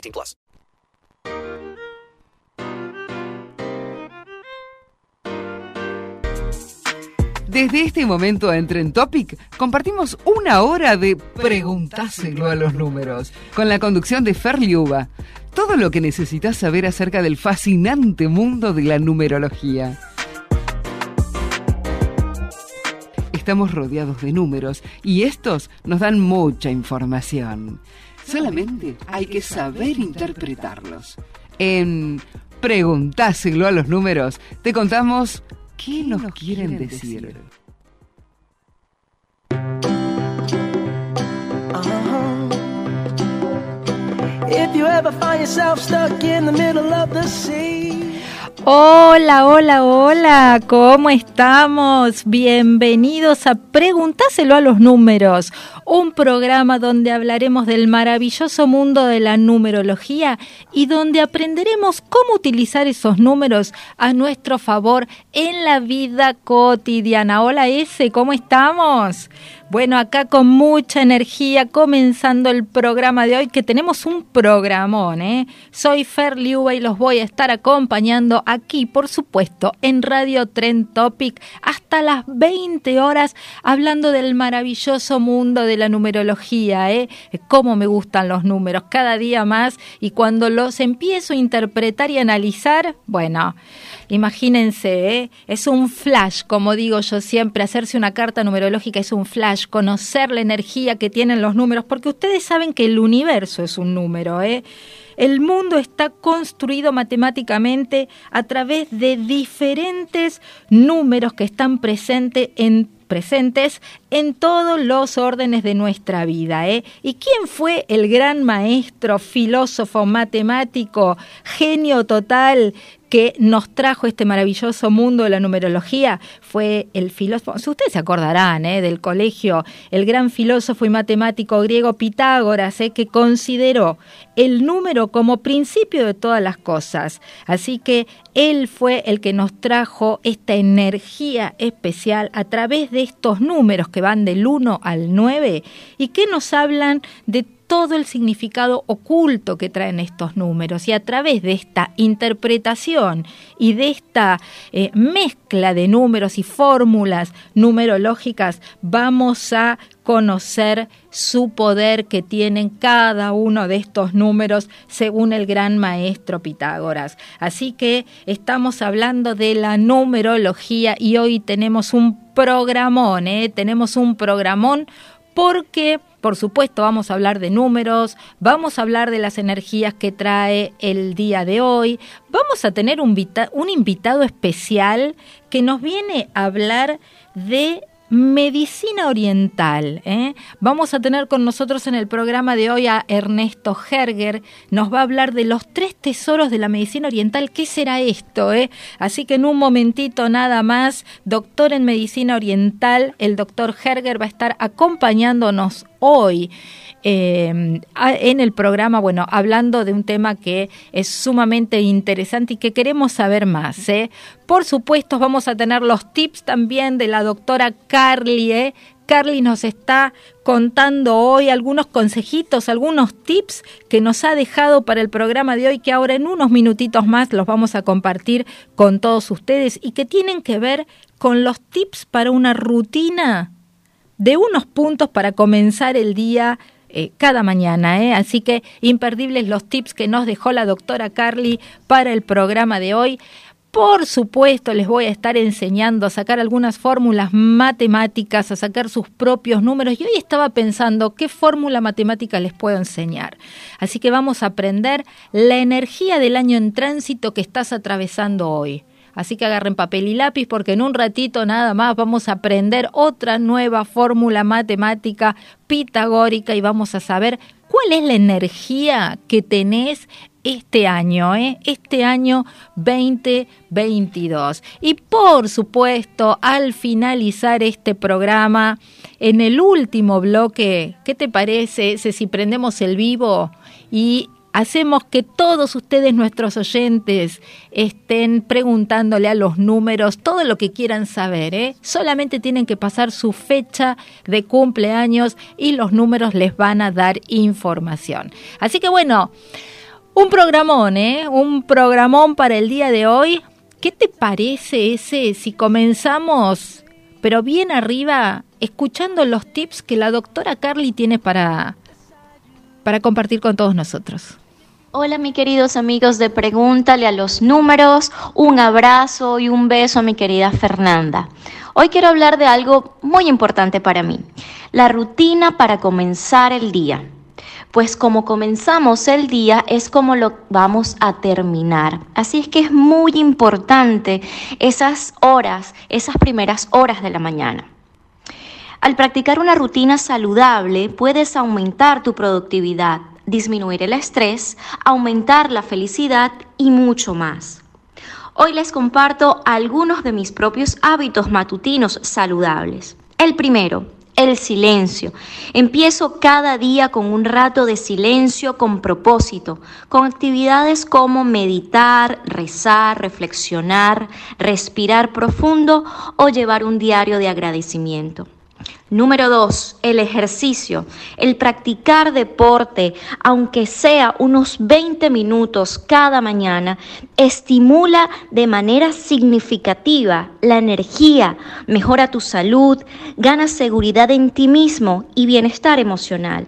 18 plus. Desde este momento en Topic compartimos una hora de Preguntáselo a los números con la conducción de Fer Liuba. Todo lo que necesitas saber acerca del fascinante mundo de la numerología. Estamos rodeados de números y estos nos dan mucha información. Solamente hay que saber interpretarlos. En Preguntáselo a los números te contamos qué nos quieren decir. If you ever find yourself stuck in the middle of the sea. Hola, hola, hola, ¿cómo estamos? Bienvenidos a Preguntáselo a los números, un programa donde hablaremos del maravilloso mundo de la numerología y donde aprenderemos cómo utilizar esos números a nuestro favor en la vida cotidiana. Hola, S, ¿cómo estamos? Bueno, acá con mucha energía, comenzando el programa de hoy, que tenemos un programón, ¿eh? Soy Fer Liuba y los voy a estar acompañando aquí, por supuesto, en Radio Trend Topic, hasta las 20 horas, hablando del maravilloso mundo de la numerología, ¿eh? Cómo me gustan los números, cada día más, y cuando los empiezo a interpretar y analizar, bueno, imagínense, ¿eh? es un flash, como digo yo siempre, hacerse una carta numerológica es un flash conocer la energía que tienen los números, porque ustedes saben que el universo es un número, ¿eh? El mundo está construido matemáticamente a través de diferentes números que están presentes en presentes en todos los órdenes de nuestra vida. ¿eh? ¿Y quién fue el gran maestro, filósofo, matemático, genio total que nos trajo este maravilloso mundo de la numerología fue el filósofo, ustedes se acordarán ¿eh? del colegio, el gran filósofo y matemático griego Pitágoras, ¿eh? que consideró el número como principio de todas las cosas. Así que él fue el que nos trajo esta energía especial a través de estos números que van del 1 al 9 y que nos hablan de todo el significado oculto que traen estos números y a través de esta interpretación y de esta eh, mezcla de números y fórmulas numerológicas vamos a conocer su poder que tienen cada uno de estos números según el gran maestro Pitágoras. Así que estamos hablando de la numerología y hoy tenemos un programón, ¿eh? tenemos un programón porque por supuesto, vamos a hablar de números, vamos a hablar de las energías que trae el día de hoy, vamos a tener un, invitado especial que nos viene a hablar de medicina oriental. ¿eh? Vamos a tener con nosotros en el programa de hoy a Ernesto Herger. Nos va a hablar de los tres tesoros de la medicina oriental. ¿Qué será esto? Eh? Así que en un momentito nada más, doctor en medicina oriental, el doctor Herger va a estar acompañándonos hoy. Eh, en el programa, bueno, hablando de un tema que es sumamente interesante y que queremos saber más. ¿eh? Por supuesto, vamos a tener los tips también de la doctora Carly. ¿eh? Carly nos está contando hoy algunos consejitos, algunos tips que nos ha dejado para el programa de hoy, que ahora en unos minutitos más los vamos a compartir con todos ustedes y que tienen que ver con los tips para una rutina de unos puntos para comenzar el día eh, cada mañana. ¿eh? Así que imperdibles los tips que nos dejó la doctora Carly para el programa de hoy. Por supuesto, les voy a estar enseñando a sacar algunas fórmulas matemáticas, a sacar sus propios números. Y hoy estaba pensando qué fórmula matemática les puedo enseñar. Así que vamos a aprender la energía del año en tránsito que estás atravesando hoy. Así que agarren papel y lápiz porque en un ratito nada más vamos a aprender otra nueva fórmula matemática pitagórica y vamos a saber cuál es la energía que tenés este año, ¿eh? este año 2022. Y por supuesto, al finalizar este programa, en el último bloque, ¿qué te parece si prendemos el vivo y hacemos que todos ustedes, nuestros oyentes, estén preguntándole a los números todo lo que quieran saber. ¿eh? Solamente tienen que pasar su fecha de cumpleaños y los números les van a dar información. Así que bueno, un programón, ¿eh? Un programón para el día de hoy. ¿Qué te parece ese si comenzamos, pero bien arriba, escuchando los tips que la doctora Carly tiene para para compartir con todos nosotros. Hola mis queridos amigos de Pregúntale a los números, un abrazo y un beso a mi querida Fernanda. Hoy quiero hablar de algo muy importante para mí, la rutina para comenzar el día. Pues como comenzamos el día es como lo vamos a terminar. Así es que es muy importante esas horas, esas primeras horas de la mañana. Al practicar una rutina saludable puedes aumentar tu productividad, disminuir el estrés, aumentar la felicidad y mucho más. Hoy les comparto algunos de mis propios hábitos matutinos saludables. El primero, el silencio. Empiezo cada día con un rato de silencio con propósito, con actividades como meditar, rezar, reflexionar, respirar profundo o llevar un diario de agradecimiento. Número dos, el ejercicio, el practicar deporte, aunque sea unos 20 minutos cada mañana, estimula de manera significativa la energía, mejora tu salud, gana seguridad en ti mismo y bienestar emocional.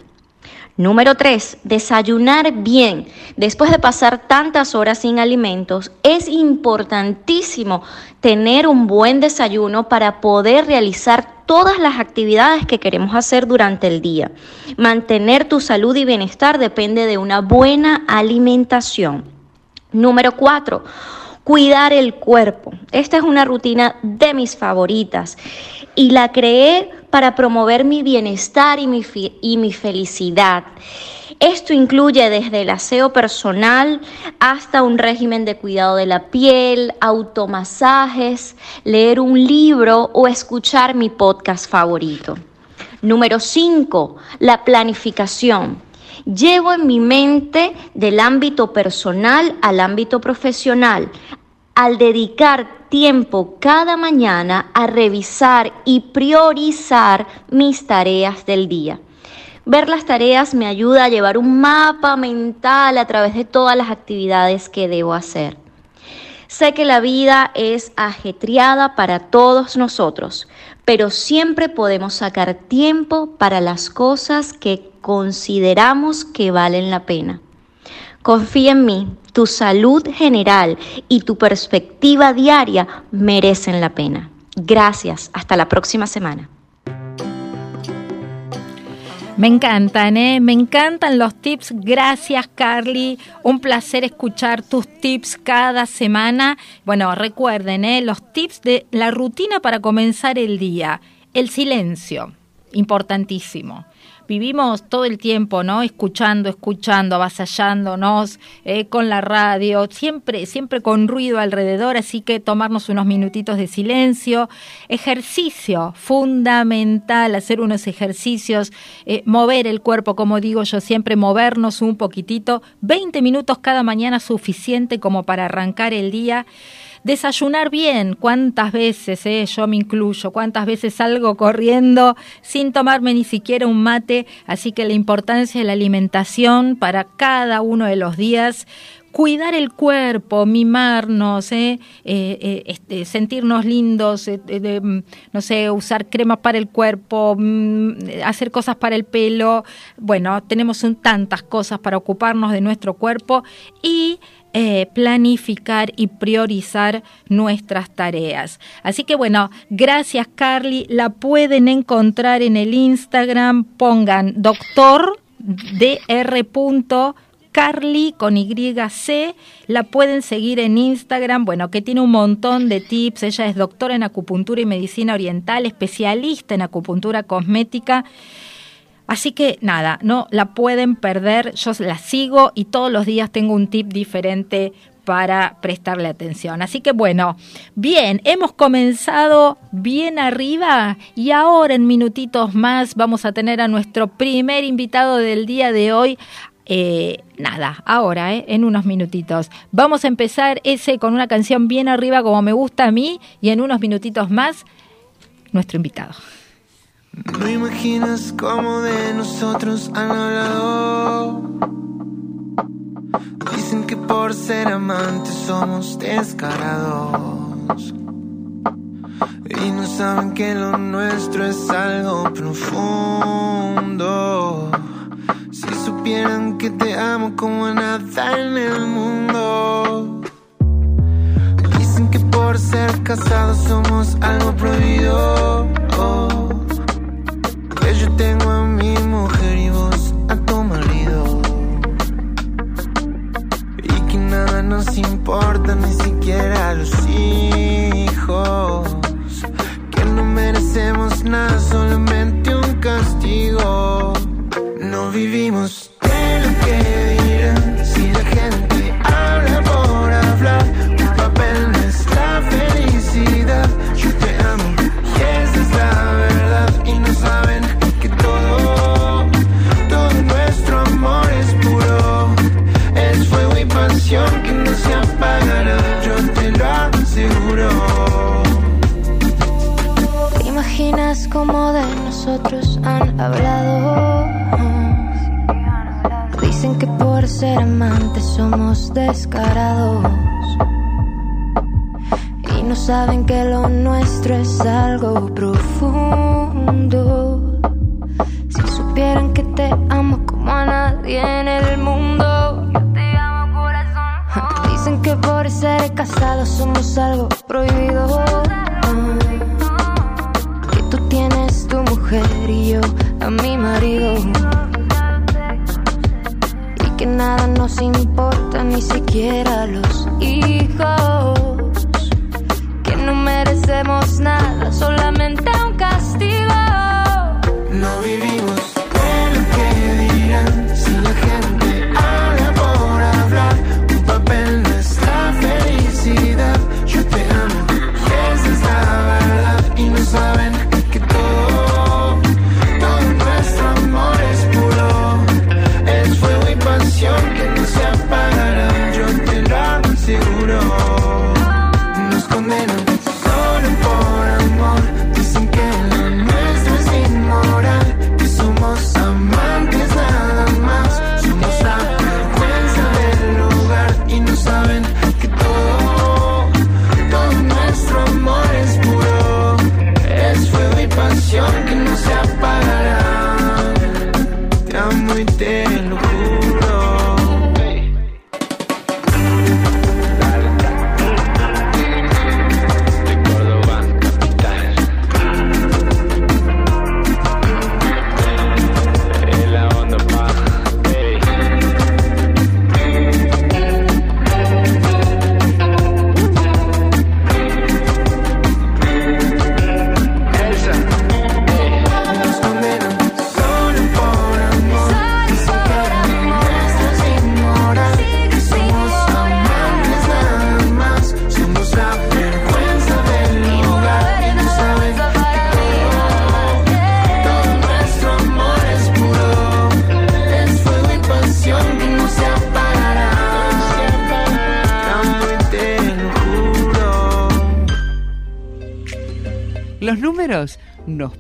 Número 3. Desayunar bien. Después de pasar tantas horas sin alimentos, es importantísimo tener un buen desayuno para poder realizar todas las actividades que queremos hacer durante el día. Mantener tu salud y bienestar depende de una buena alimentación. Número 4 cuidar el cuerpo. Esta es una rutina de mis favoritas y la creé para promover mi bienestar y mi, y mi felicidad. Esto incluye desde el aseo personal hasta un régimen de cuidado de la piel, automasajes, leer un libro o escuchar mi podcast favorito. Número 5, la planificación. Llevo en mi mente del ámbito personal al ámbito profesional, al dedicar tiempo cada mañana a revisar y priorizar mis tareas del día. Ver las tareas me ayuda a llevar un mapa mental a través de todas las actividades que debo hacer. Sé que la vida es ajetreada para todos nosotros, pero siempre podemos sacar tiempo para las cosas que consideramos que valen la pena. Confía en mí, tu salud general y tu perspectiva diaria merecen la pena. Gracias, hasta la próxima semana. Me encantan, ¿eh? Me encantan los tips. Gracias, Carly. Un placer escuchar tus tips cada semana. Bueno, recuerden, ¿eh? Los tips de la rutina para comenzar el día. El silencio, importantísimo vivimos todo el tiempo, ¿no? Escuchando, escuchando, avasallándonos eh, con la radio, siempre, siempre con ruido alrededor, así que tomarnos unos minutitos de silencio. Ejercicio, fundamental, hacer unos ejercicios, eh, mover el cuerpo, como digo yo siempre, movernos un poquitito, 20 minutos cada mañana suficiente como para arrancar el día. Desayunar bien. ¿Cuántas veces, eh, yo me incluyo, cuántas veces salgo corriendo sin tomarme ni siquiera un mate? Así que la importancia de la alimentación para cada uno de los días cuidar el cuerpo, mimarnos, ¿eh? Eh, eh, este, sentirnos lindos, mm, no sé, usar cremas para el cuerpo, mm, hacer cosas para el pelo. Bueno, tenemos tantas cosas para ocuparnos de nuestro cuerpo y planificar y priorizar nuestras tareas. Así que bueno, gracias Carly, la pueden encontrar en el Instagram, pongan doctor dr Carly con YC. La pueden seguir en Instagram, bueno, que tiene un montón de tips. Ella es doctora en acupuntura y medicina oriental, especialista en acupuntura cosmética. Así que nada, no la pueden perder. Yo la sigo y todos los días tengo un tip diferente para prestarle atención. Así que bueno, bien, hemos comenzado bien arriba y ahora en minutitos más vamos a tener a nuestro primer invitado del día de hoy, eh, nada, ahora, eh, en unos minutitos. Vamos a empezar ese con una canción bien arriba como me gusta a mí y en unos minutitos más, nuestro invitado. No imaginas cómo de nosotros han hablado. Dicen que por ser amantes somos descarados. Y no saben que lo nuestro es algo profundo. Si supieran que te amo como nada en el mundo. Dicen que por ser casados somos algo prohibido. Que yo tengo a mi mujer y vos a tu marido. Y que nada nos importa, ni siquiera los hijos. Que no merecemos nada, solamente un castigo. No vivimos de lo que dirán si la gente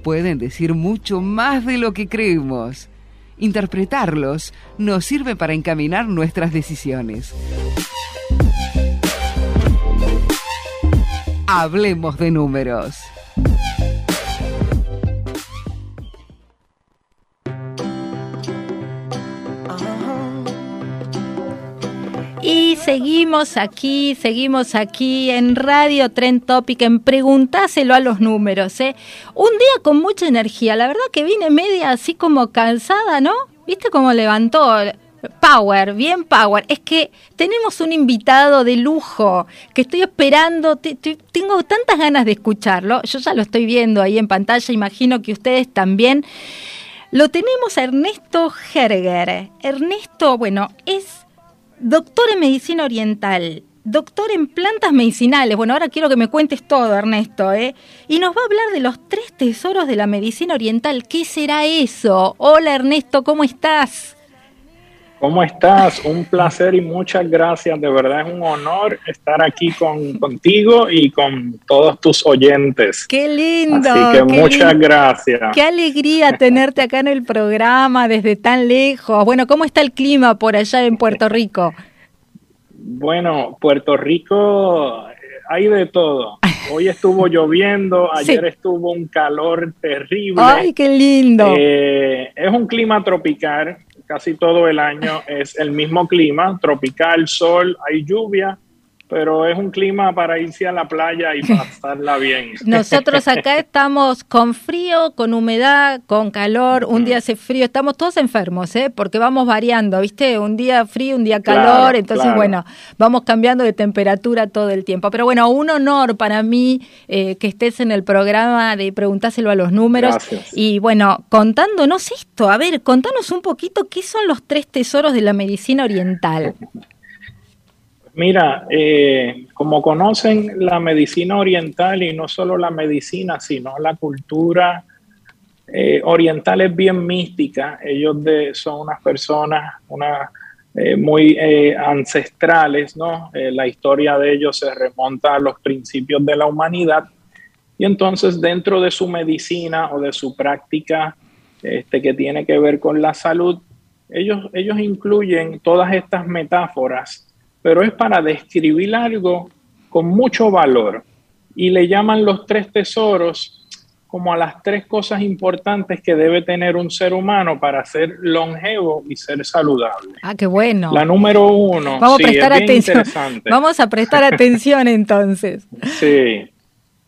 pueden decir mucho más de lo que creemos. Interpretarlos nos sirve para encaminar nuestras decisiones. Hablemos de números. Seguimos aquí, seguimos aquí en Radio Tren Topic, en Preguntáselo a los números. ¿eh? Un día con mucha energía, la verdad que vine media así como cansada, ¿no? ¿Viste cómo levantó? Power, bien power. Es que tenemos un invitado de lujo que estoy esperando, tengo tantas ganas de escucharlo, yo ya lo estoy viendo ahí en pantalla, imagino que ustedes también. Lo tenemos a Ernesto Herger. Ernesto, bueno, es doctor en medicina oriental, doctor en plantas medicinales. Bueno, ahora quiero que me cuentes todo, Ernesto, ¿eh? Y nos va a hablar de los tres tesoros de la medicina oriental. ¿Qué será eso? Hola, Ernesto, ¿cómo estás? ¿Cómo estás? Un placer y muchas gracias. De verdad es un honor estar aquí con, contigo y con todos tus oyentes. Qué lindo. Así que muchas gracias. Qué alegría tenerte acá en el programa desde tan lejos. Bueno, ¿cómo está el clima por allá en Puerto Rico? Bueno, Puerto Rico eh, hay de todo. Hoy estuvo lloviendo, ayer estuvo un calor terrible. ¡Ay, qué lindo! Eh, es un clima tropical casi todo el año es el mismo clima, tropical, sol, hay lluvia, pero es un clima para irse a la playa y pasarla bien. Nosotros acá estamos con frío, con humedad, con calor, un día hace frío, estamos todos enfermos, ¿eh? porque vamos variando, ¿viste? Un día frío, un día calor, entonces bueno, vamos cambiando de temperatura todo el tiempo. Pero bueno, un honor para mí eh, que estés en el programa de Preguntáselo a los números. Y bueno, contándonos esto, a ver, contanos un poquito qué son los tres tesoros de la medicina oriental. Mira, eh, como conocen la medicina oriental y no solo la medicina, sino la cultura eh, oriental es bien mística. Ellos son unas personas eh, muy ancestrales, ¿no? la historia de ellos se remonta a los principios de la humanidad. Y entonces dentro de su medicina o de su práctica este, que tiene que ver con la salud, ellos, ellos incluyen todas estas metáforas pero es para describir algo con mucho valor. Y le llaman los tres tesoros como a las tres cosas importantes que debe tener un ser humano para ser longevo y ser saludable. Ah, qué bueno. La número uno. Vamos a prestar atención. Vamos a prestar atención entonces. Sí,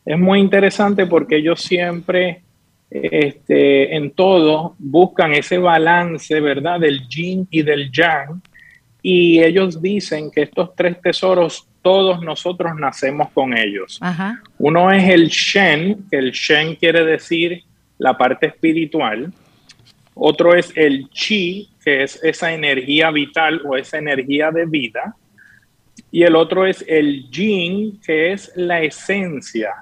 es muy interesante porque ellos siempre este, en todo buscan ese balance, ¿verdad? Del yin y del yang y ellos dicen que estos tres tesoros todos nosotros nacemos con ellos. Uno es el Shen, que el Shen quiere decir la parte espiritual. Otro es el Chi, que es esa energía vital o esa energía de vida. Y el otro es el Jin, que es la esencia.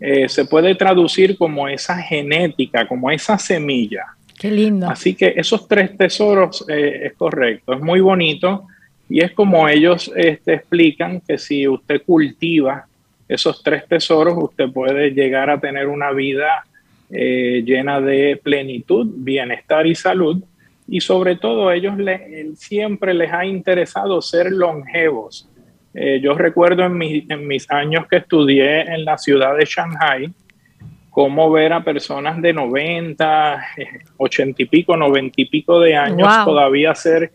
Eh, se puede traducir como esa genética, como esa semilla. Qué lindo. Así que esos tres tesoros eh, es correcto, es muy bonito y es como ellos este, explican que si usted cultiva esos tres tesoros, usted puede llegar a tener una vida eh, llena de plenitud, bienestar y salud. Y sobre todo ellos siempre les ha interesado ser longevos. Eh, yo recuerdo en, en mis años que estudié en la ciudad de Shanghai, cómo ver a personas de 90, 80 y pico, 90 y pico de años todavía ser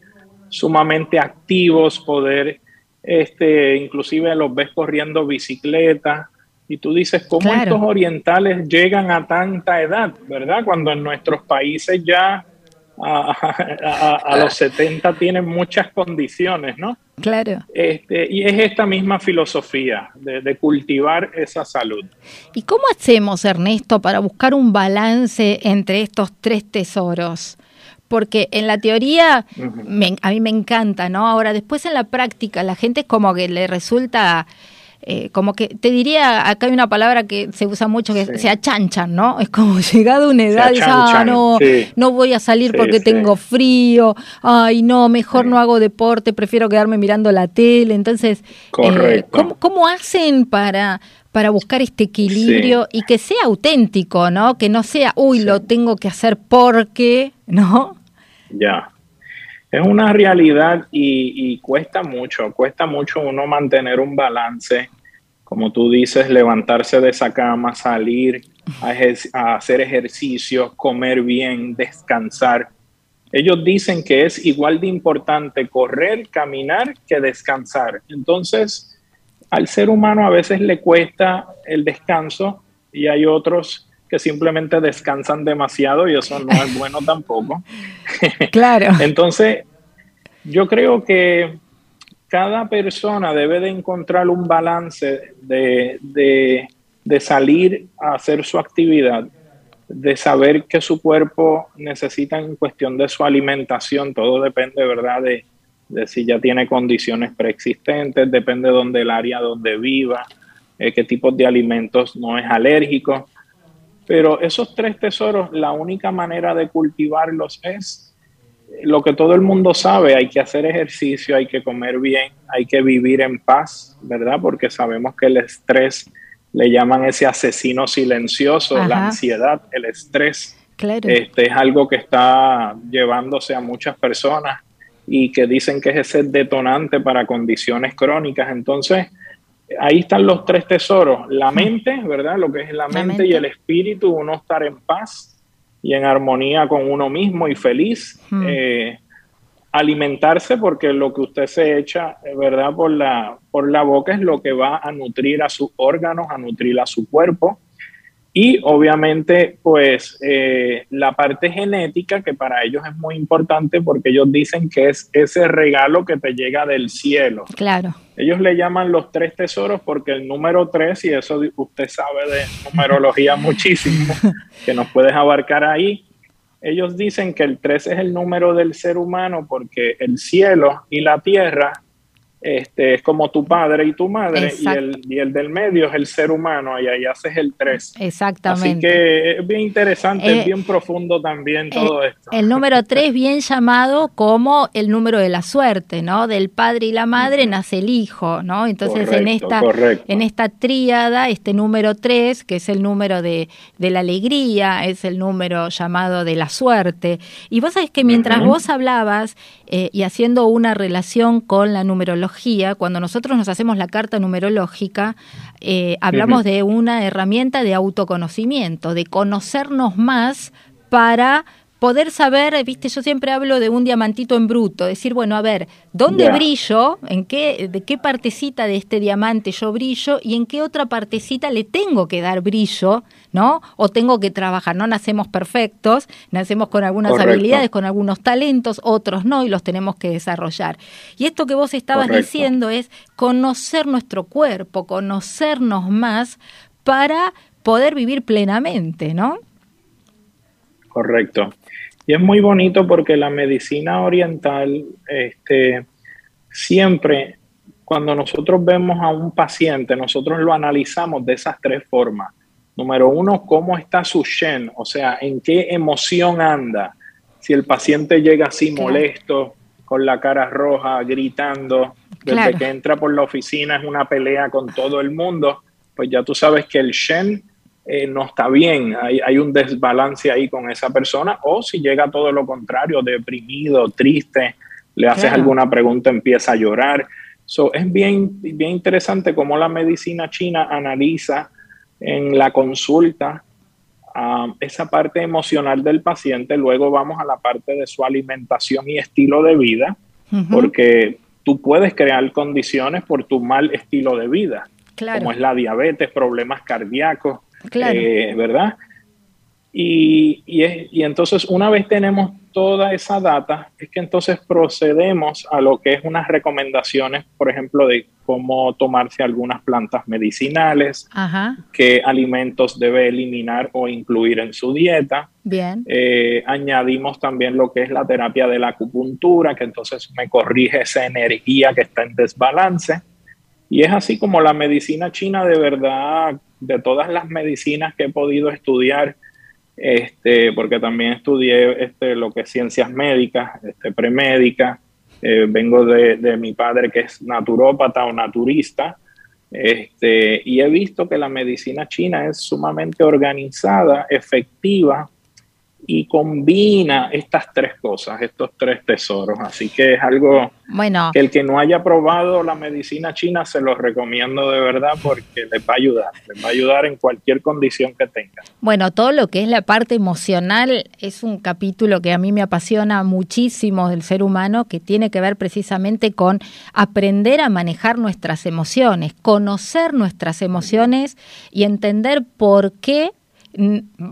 sumamente activos, poder, este, inclusive los ves corriendo bicicleta. Y tú dices, ¿cómo estos orientales llegan a tanta edad, verdad? Cuando en nuestros países ya a, los 70 tienen muchas condiciones, ¿no? Claro. Este, y es esta misma filosofía de, cultivar esa salud. ¿Y cómo hacemos, Ernesto, para buscar un balance entre estos tres tesoros? Porque en la teoría a mí me encanta, ¿no? Ahora, después en la práctica, la gente es como que le resulta eh, como que te diría, acá hay una palabra que se usa mucho que Sí. se achanchan, ¿no? Es como llegado una edad, dices, ah, no, sí. no voy a salir Sí, porque tengo frío, ay, no, mejor no hago deporte, prefiero quedarme mirando la tele. Entonces, eh. ¿cómo, cómo hacen para, para buscar este equilibrio y que sea auténtico, ¿no? Que no sea, uy, lo tengo que hacer porque, ¿no? Ya. Es una realidad y, y cuesta mucho, cuesta mucho uno mantener un balance, como tú dices, levantarse de esa cama, salir a, ejer- a hacer ejercicio, comer bien, descansar. Ellos dicen que es igual de importante correr, caminar que descansar. Entonces, al ser humano a veces le cuesta el descanso y hay otros que simplemente descansan demasiado y eso no es bueno tampoco. Claro. Entonces, yo creo que cada persona debe de encontrar un balance de, de- de salir a hacer su actividad, de saber que su cuerpo necesita en cuestión de su alimentación, todo depende, ¿verdad?, de, de si ya tiene condiciones preexistentes, depende de donde el área donde viva, eh, qué tipo de alimentos no es alérgico. Pero esos tres tesoros, la única manera de cultivarlos es lo que todo el mundo sabe, hay que hacer ejercicio, hay que comer bien, hay que vivir en paz, ¿verdad? Porque sabemos que el estrés le llaman ese asesino silencioso, la ansiedad, el estrés, Claro. este es algo que está llevándose a muchas personas y que dicen que es ese detonante para condiciones crónicas. Entonces, ahí están los tres tesoros, la mente, ¿verdad? Lo que es la, La mente, y mente. el espíritu, uno estar en paz y en armonía con uno mismo y feliz. Hmm. Eh, alimentarse porque lo que usted se echa, eh, ¿verdad? Por la, por la boca es lo que va a nutrir a sus órganos, a nutrir a su cuerpo. Y obviamente, pues eh, la parte genética, que para ellos es muy importante porque ellos dicen que es ese regalo que te llega del cielo. Claro. Ellos le llaman los tres tesoros porque el número tres, y eso usted sabe de numerología muchísimo, que nos puedes abarcar ahí, ellos dicen que el tres es el número del ser humano porque el cielo y la tierra este, es como tu padre y tu madre, y el, y el del medio es el ser humano, y ahí haces el tres. Así Exactamente. que es bien interesante, Eh, es bien profundo también todo esto. El número 3, bien llamado como el número de la suerte, ¿no? Del padre y la madre nace el hijo, ¿no? Entonces en esta correcto. en esta tríada, este número 3, que es el número de, de la alegría, es el número llamado de la suerte. Y vos sabés que mientras vos hablabas eh, y haciendo una relación con la numerología, cuando nosotros nos hacemos la carta numerológica, eh, hablamos de una herramienta de autoconocimiento, de conocernos más para poder saber, eh, viste, yo siempre hablo de un diamantito en bruto, decir, bueno, a ver, ¿dónde brillo? ¿En qué, de qué partecita de este diamante yo brillo? ¿Y en qué otra partecita le tengo que dar brillo? ¿No? O tengo que trabajar, no nacemos perfectos, nacemos con algunas Correcto. habilidades, con algunos talentos, otros no, y los tenemos que desarrollar. Y esto que vos estabas Correcto. diciendo es conocer nuestro cuerpo, conocernos más para poder vivir plenamente, ¿no? Correcto. Y es muy bonito porque la medicina oriental, este, siempre cuando nosotros vemos a un paciente, nosotros lo analizamos de esas tres formas. Número uno, cómo está su Shen, o sea, en qué emoción anda. Si el paciente llega así Claro. molesto, con la cara roja, gritando, desde Claro. que entra por la oficina es una pelea con todo el mundo, pues ya tú sabes que el Shen eh, no está bien, hay, hay un desbalance ahí con esa persona, o si llega todo lo contrario, deprimido, triste, le haces Claro. alguna pregunta, empieza a llorar. So, es bien, bien interesante cómo la medicina china analiza en la consulta ah, esa parte emocional del paciente, luego vamos a la parte de su alimentación y estilo de vida, porque tú puedes crear condiciones por tu mal estilo de vida, Claro. como es la diabetes, problemas cardíacos, Claro. eh, ¿verdad? Y, y, es- y entonces una vez tenemos toda esa data, es que entonces procedemos a lo que es unas recomendaciones, por ejemplo, de cómo tomarse algunas plantas medicinales, Ajá, qué alimentos debe eliminar o incluir en su dieta. bien. Eh, añadimos también lo que es la terapia de la acupuntura, que entonces me corrige esa energía que está en desbalance. Y es así como la medicina china de verdad, de todas las medicinas que he podido estudiar, este, porque también estudié este, lo que es ciencias médicas, este, premédica, eh, vengo de, de, mi padre que es naturópata o naturista, este, y he visto que la medicina china es sumamente organizada, efectiva, y combina estas tres cosas, estos tres tesoros. Así que es algo bueno, que el que no haya probado la medicina china se lo recomiendo de verdad porque les va a ayudar, les va a ayudar en cualquier condición que tenga. Bueno, todo lo que es la parte emocional es un capítulo que a mí me apasiona muchísimo del ser humano que tiene que ver precisamente con aprender a manejar nuestras emociones, conocer nuestras emociones y entender por qué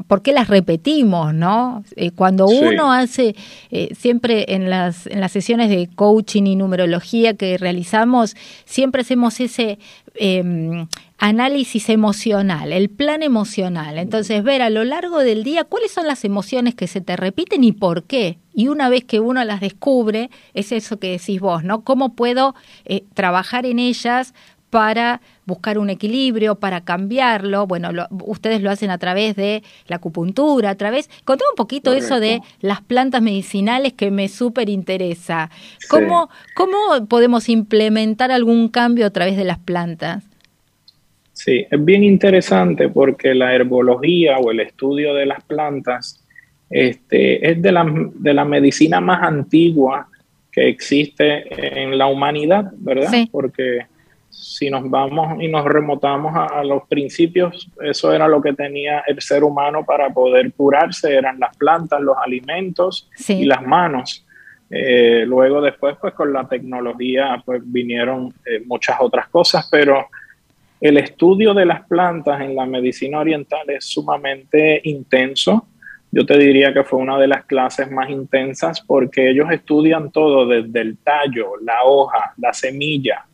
¿por qué las repetimos, no? Eh, cuando uno hace, eh, siempre en las, en las sesiones de coaching y numerología que realizamos, siempre hacemos ese em, análisis emocional, el plan emocional. Entonces, ver a lo largo del día cuáles son las emociones que se te repiten y por qué. Y una vez que uno las descubre, es eso que decís vos, ¿no? ¿Cómo puedo eh, trabajar en ellas para buscar un equilibrio, para cambiarlo. Bueno, ustedes lo hacen a través de la acupuntura, a través... Contame un poquito eso de las plantas medicinales que me súper interesa. ¿Cómo, ¿Cómo podemos implementar algún cambio a través de las plantas? Sí, es bien interesante porque la herbología o el estudio de las plantas este, es de la, de la medicina más antigua que existe en la humanidad, ¿verdad? Porque si nos vamos y nos remotamos a, los principios, eso era lo que tenía el ser humano para poder curarse, eran las plantas, los alimentos y las manos. Eh, luego después, pues con la tecnología, pues vinieron eh, muchas otras cosas, pero el estudio de las plantas en la medicina oriental es sumamente intenso. Yo te diría que fue una de las clases más intensas porque ellos estudian todo desde el tallo, la hoja, la semilla,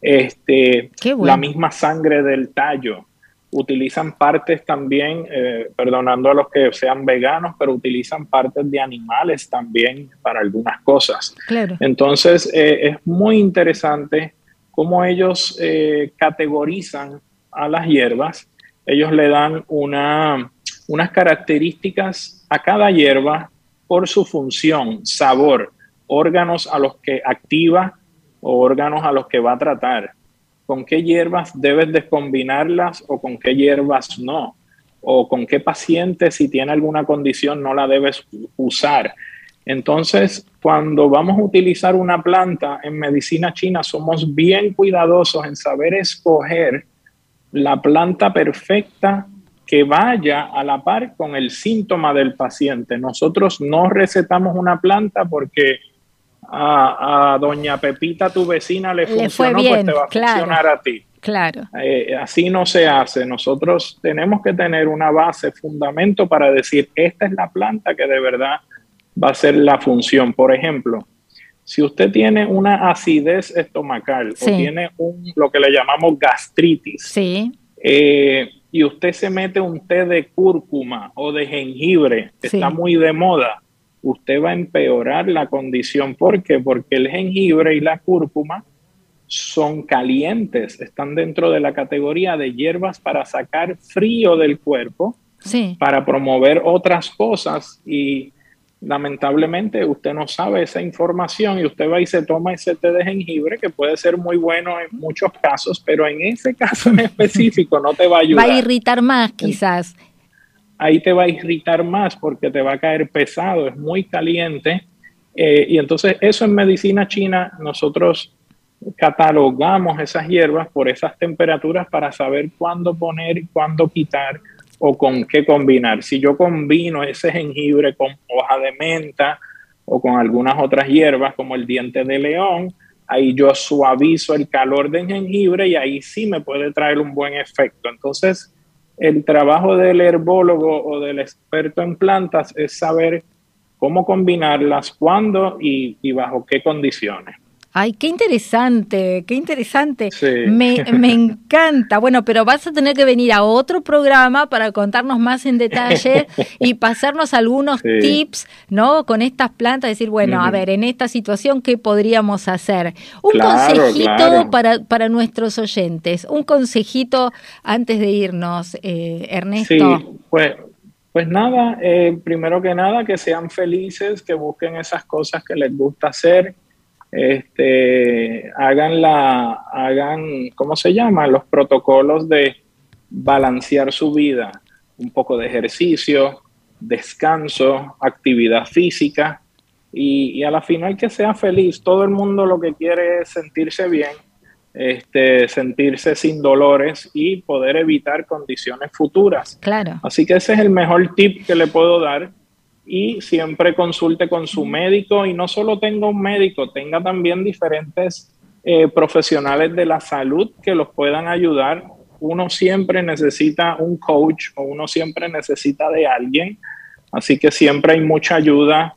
este, la misma sangre del tallo. Utilizan partes también, eh, perdonando a los que sean veganos, pero utilizan partes de animales también para algunas cosas. Entonces, eh, es muy interesante cómo ellos eh, categorizan a las hierbas. Ellos le dan una, unas características a cada hierba por su función, sabor, órganos a los que activa o órganos a los que va a tratar, con qué hierbas debes descombinarlas o con qué hierbas no, o con qué paciente si tiene alguna condición no la debes usar. Entonces, cuando vamos a utilizar una planta en medicina china, somos bien cuidadosos en saber escoger la planta perfecta que vaya a la par con el síntoma del paciente. Nosotros no recetamos una planta porque a, doña Pepita, tu vecina, le, funcionó, pues te va a funcionar a ti. Claro. Eh, así no se hace. Nosotros tenemos que tener una base, fundamento para decir, esta es la planta que de verdad va a ser la función. Por ejemplo, si usted tiene una acidez estomacal o tiene un, lo que le llamamos gastritis, sí. Eh, y usted se mete un té de cúrcuma o de jengibre, está muy de moda, usted va a empeorar la condición. ¿Por qué? Porque el jengibre y la cúrcuma son calientes, están dentro de la categoría de hierbas para sacar frío del cuerpo, para promover otras cosas y lamentablemente usted no sabe esa información y usted va y se toma ese té de jengibre que puede ser muy bueno en muchos casos, pero en ese caso en específico no te va a ayudar. Va a irritar más quizás ahí te va a irritar más porque te va a caer pesado, es muy caliente. Eh, y entonces eso en medicina china nosotros catalogamos esas hierbas por esas temperaturas para saber cuándo poner cuándo quitar o con qué combinar. Si yo combino ese jengibre con hoja de menta o con algunas otras hierbas como el diente de león, ahí yo suavizo el calor del jengibre y ahí sí me puede traer un buen efecto. Entonces, el trabajo del herbólogo o del experto en plantas es saber cómo combinarlas, cuándo y, bajo qué condiciones. Ay, qué interesante, qué interesante. Sí. Me, me encanta. Bueno, pero vas a tener que venir a otro programa para contarnos más en detalle y pasarnos algunos Sí. tips, ¿no? Con estas plantas, decir, bueno, a ver, en esta situación, ¿qué podríamos hacer? Un Claro, consejito claro. para, para nuestros oyentes, un consejito antes de irnos, eh, Ernesto. Sí, pues, pues nada, eh, primero que nada, que sean felices, que busquen esas cosas que les gusta hacer, este, hagan la, hagan, ¿cómo se llama? Los protocolos de balancear su vida, un poco de ejercicio, descanso, actividad física y, y a la final que sea feliz. Todo el mundo lo que quiere es sentirse bien, este, sentirse sin dolores y poder evitar condiciones futuras. Claro. Así que ese es el mejor tip que le puedo dar. Y siempre consulte con su médico y no solo tenga un médico, tenga también diferentes eh, profesionales de la salud que los puedan ayudar. Uno siempre necesita un coach o uno siempre necesita de alguien. Así que siempre hay mucha ayuda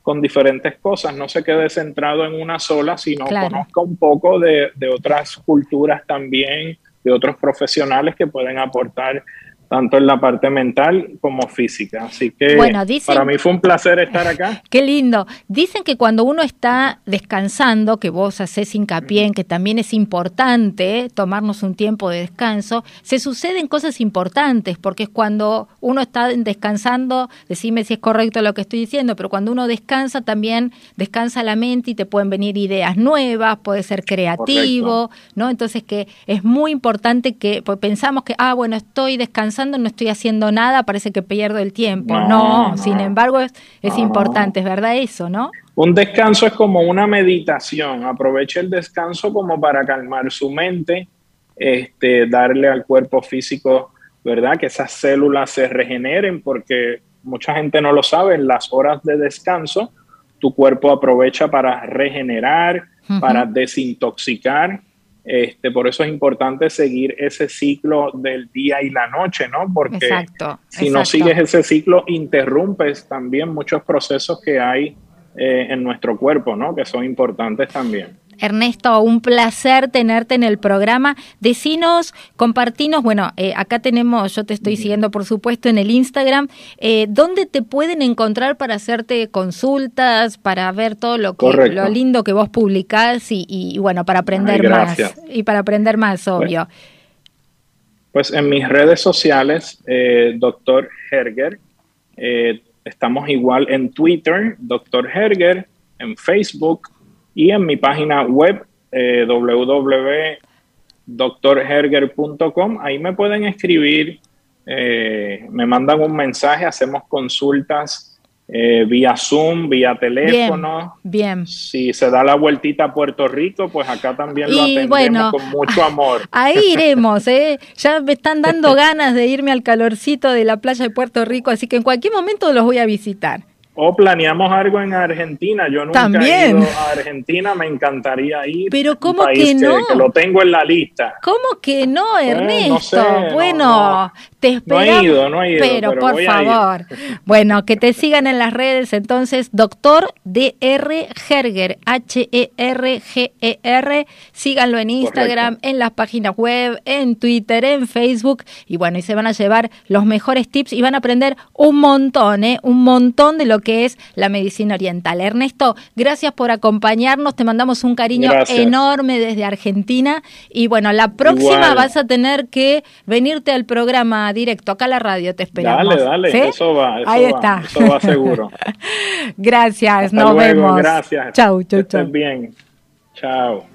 con diferentes cosas. No se quede centrado en una sola, sino Claro. conozca un poco de, de otras culturas también, de otros profesionales que pueden aportar tanto en la parte mental como física. Así que Bueno, dicen- para mí fue un placer estar acá. Qué lindo. Dicen que cuando uno está descansando, que vos haces hincapié en que también es importante tomarnos un tiempo de descanso, se suceden cosas importantes, porque es cuando uno está descansando, decime si es correcto lo que estoy diciendo, pero cuando uno descansa también descansa la mente y te pueden venir ideas nuevas, puede ser creativo, ¿no? Entonces que es muy importante que pues pensamos que, ah, bueno, estoy descansando, no estoy haciendo nada, parece que pierdo el tiempo. No, No, no. sin embargo es, es No. importante, es verdad eso, ¿no? Un descanso es como una meditación. Aproveche el descanso como para calmar su mente, este, darle al cuerpo físico, ¿verdad? Que esas células se regeneren, porque mucha gente no lo sabe. En las horas de descanso, tu cuerpo aprovecha para regenerar, para desintoxicar. Este, por eso es importante seguir ese ciclo del día y la noche, ¿no? Porque Exacto, si no sigues ese ciclo, interrumpes también muchos procesos que hay eh, en nuestro cuerpo, ¿no? Que son importantes también. Ernesto, un placer tenerte en el programa. Decinos, compartinos, bueno, eh, acá tenemos, yo te estoy siguiendo por supuesto en el Instagram, eh, ¿dónde te pueden encontrar para hacerte consultas, para ver todo lo, que, Correcto. lo lindo que vos publicás y, y, bueno, para aprender Ay, más? Y para aprender más, obvio. Pues en mis redes sociales, eh, Dr. Herger, estamos igual en Twitter, Dr. Herger, en Facebook y en mi página web eh, www.drherger.com. Ahí me pueden escribir, eh, me mandan un mensaje, hacemos consultas eh, vía Zoom, vía teléfono. Bien. Si se da la vueltita a Puerto Rico, pues acá también lo Y atendemos bueno, con mucho amor. Ahí iremos, ¿eh? Ya me están dando ganas de irme al calorcito de la playa de Puerto Rico, así que en cualquier momento los voy a visitar. O planeamos algo en Argentina. Yo nunca he ido a Argentina, me encantaría ir. Pero ¿cómo país que no? que lo tengo en la lista. ¿Cómo que no, Ernesto? no sé, no, bueno, no. te No he esperamos. ido, no he ido, pero, pero por favor. Bueno, que te sigan en las redes entonces, doctor DR Herger, H-E-R-G-E-R. Síganlo en Instagram, en las páginas web, en Twitter, en Facebook. Y bueno, y se van a llevar los mejores tips y van a aprender un montón, ¿eh? Un montón de lo que es la medicina oriental. Ernesto, gracias por acompañarnos. Te mandamos un cariño Gracias. enorme desde Argentina. Y bueno, la próxima Igual. vas a tener que venirte al programa directo, acá a la radio, te esperamos. Dale, dale, ¿Sí? eso va, eso Ahí va, está. eso va seguro. Gracias, Hasta nos luego, vemos. Gracias. Chau, Que chau, estés chau. bien. Chao.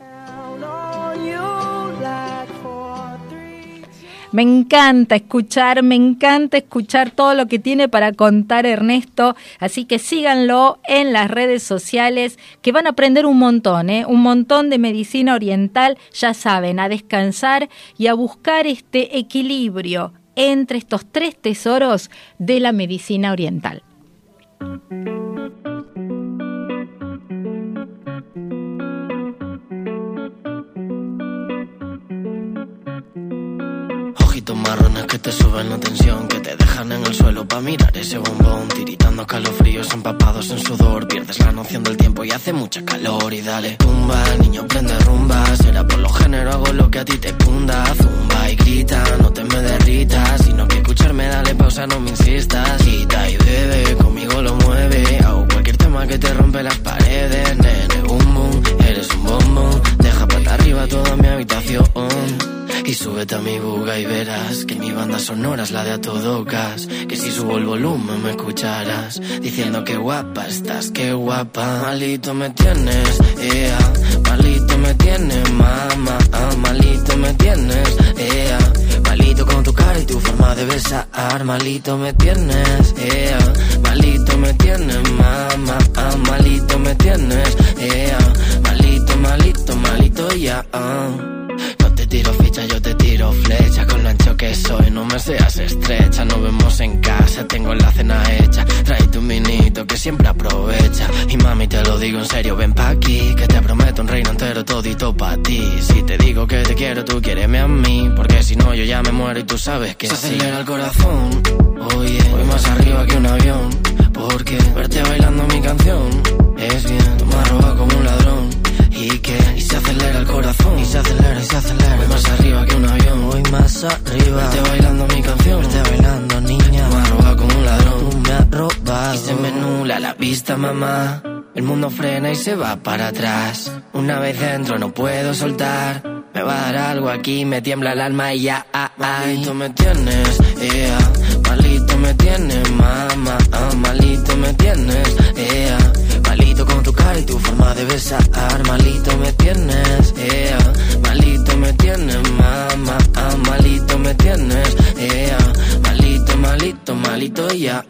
Me encanta escuchar, me encanta escuchar todo lo que tiene para contar Ernesto, así que síganlo en las redes sociales que van a aprender un montón, ¿eh? un montón de medicina oriental, ya saben, a descansar y a buscar este equilibrio entre estos tres tesoros de la medicina oriental. Te suben la tensión, que te dejan en el suelo pa' mirar ese bombón. Tiritando calofríos empapados en sudor, pierdes la noción del tiempo y hace mucha calor. Y dale, tumba, niño, prende rumba. Será por lo género, hago lo que a ti te cunda. Zumba y grita, no te me derritas. Sino que escucharme, dale pausa, no me insistas. Quita y bebe, conmigo lo mueve. Hago cualquier tema que te rompe las paredes, nene, boom. Eres un bombón, deja pata arriba toda mi habitación. Y súbete a mi buga y verás que mi banda sonora es la de a todo gas. Que si subo el volumen me escucharás diciendo que guapa estás, que guapa. Malito me tienes, ea. Malito me tienes, mamá. Ah, malito me tienes, ea. Malito con tu cara y tu forma de besar. Malito me tienes, ea. Malito me tienes, mamá. Ah, malito me tienes, ea. Malito, malito, malito ya. ah. No te tiro ficha, yo te tiro flecha Con lo ancho que soy, no me seas estrecha. Nos vemos en casa, tengo la cena hecha. Trae tu minito que siempre aprovecha. Y mami te lo digo en serio, ven pa' aquí Que te prometo un reino entero todito pa' ti. Si te digo que te quiero, tú quiéreme a mí. Porque si no yo ya me muero y tú sabes que Se sí. acelera el corazón, oye Voy más arriba que un avión. Porque verte bailando mi canción Es bien, tú me has robado como un ladrón y se acelera el corazón. Y se acelera y se acelera. Voy más arriba que un avión voy más arriba. Verte bailando mi canción. Verte bailando niña. Me robado como un ladrón. Tú me has robado. Y se me nula la vista mamá. El mundo frena y se va para atrás. Una vez dentro no puedo soltar. Me va a dar algo aquí me tiembla el alma y ya ah, malito me tienes ea malito me tienes mamá ah, malito me tienes ea con tu cara y tu forma de besar Malito me tienes, ea Malito me tienes, mamá ah, Malito me tienes, ea Malito, malito, malito ya.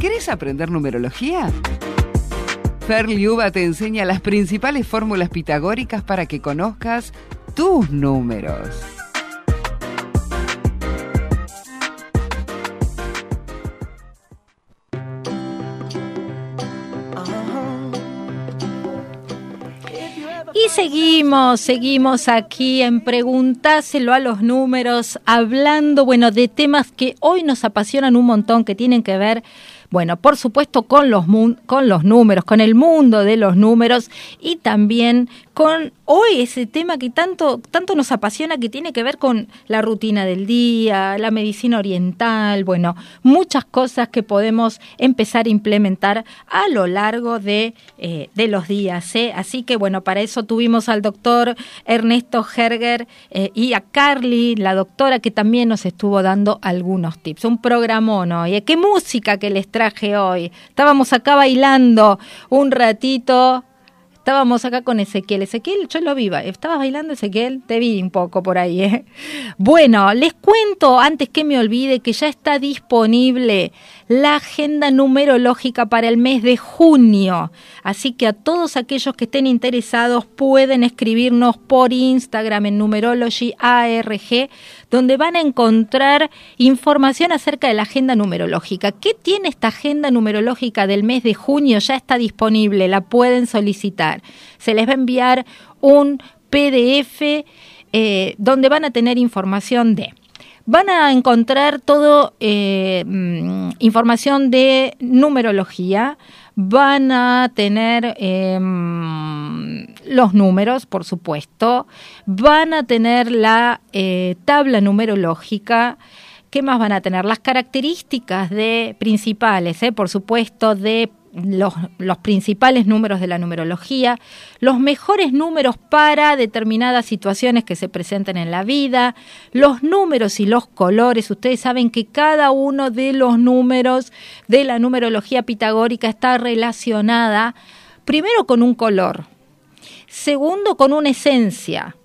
¿Querés aprender numerología? Ferliuba te enseña las principales fórmulas pitagóricas para que conozcas tus números. Y seguimos, seguimos aquí en Pregúntaselo a los números, hablando, bueno, de temas que hoy nos apasionan un montón, que tienen que ver bueno, por supuesto con los, con los números, con el mundo de los números y también con hoy ese tema que tanto, tanto nos apasiona, que tiene que ver con la rutina del día, la medicina oriental, bueno, muchas cosas que podemos empezar a implementar a lo largo de, eh, de los días. ¿eh? Así que bueno, para eso tuvimos al doctor Ernesto Herger eh, y a Carly, la doctora, que también nos estuvo dando algunos tips. Un programón hoy. ¿Qué música que les traje hoy? Estábamos acá bailando un ratito estábamos acá con Ezequiel. Ezequiel, yo lo viva. ¿Estabas bailando, Ezequiel? Te vi un poco por ahí. ¿eh? Bueno, les cuento, antes que me olvide, que ya está disponible la agenda numerológica para el mes de junio. Así que a todos aquellos que estén interesados pueden escribirnos por Instagram en Numerology ARG, donde van a encontrar información acerca de la agenda numerológica. ¿Qué tiene esta agenda numerológica del mes de junio? Ya está disponible, la pueden solicitar. Se les va a enviar un PDF eh, donde van a tener información de van a encontrar todo eh, información de numerología, van a tener eh, los números, por supuesto, van a tener la eh, tabla numerológica. ¿Qué más van a tener? Las características de principales, eh, por supuesto, de los, principales números de la numerología, los mejores números para determinadas situaciones que se presenten en la vida, los números y los colores. Ustedes saben que cada uno de los números de la numerología pitagórica está relacionada primero con un color, segundo con una esencia,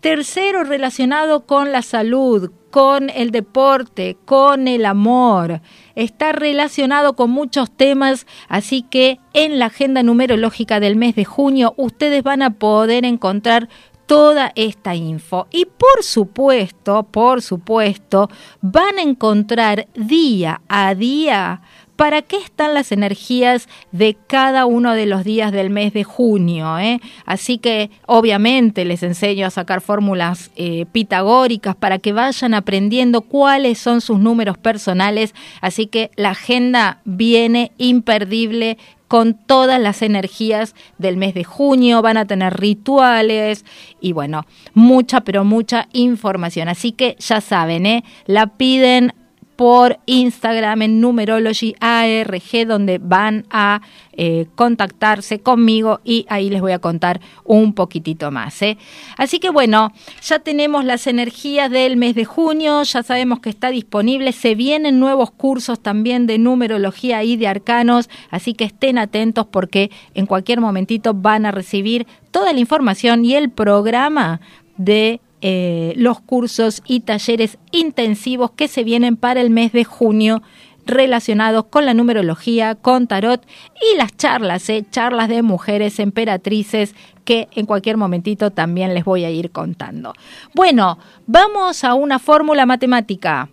tercero relacionado con la salud, con el deporte, con el amor. Está relacionado con muchos temas, así que en la agenda numerológica del mes de junio ustedes van a poder encontrar toda esta info. Y por supuesto, por supuesto, van a encontrar día a día para qué están las energías de cada uno de los días del mes de junio. ¿eh? Así que obviamente les enseño a sacar fórmulas eh, pitagóricas para que vayan aprendiendo cuáles son sus números personales. Así que la agenda viene imperdible con todas las energías del mes de junio, van a tener rituales y bueno, mucha, pero mucha información. Así que ya saben, ¿eh? la piden por Instagram en Numerology ARG, donde van a eh, contactarse conmigo y ahí les voy a contar un poquitito más. ¿eh? Así que bueno, ya tenemos las energías del mes de junio, ya sabemos que está disponible, se vienen nuevos cursos también de numerología y de arcanos, así que estén atentos porque en cualquier momentito van a recibir toda la información y el programa de eh, los cursos y talleres intensivos que se vienen para el mes de junio relacionados con la numerología, con tarot y las charlas, eh, charlas de mujeres emperatrices que en cualquier momentito también les voy a ir contando. Bueno, vamos a una fórmula matemática.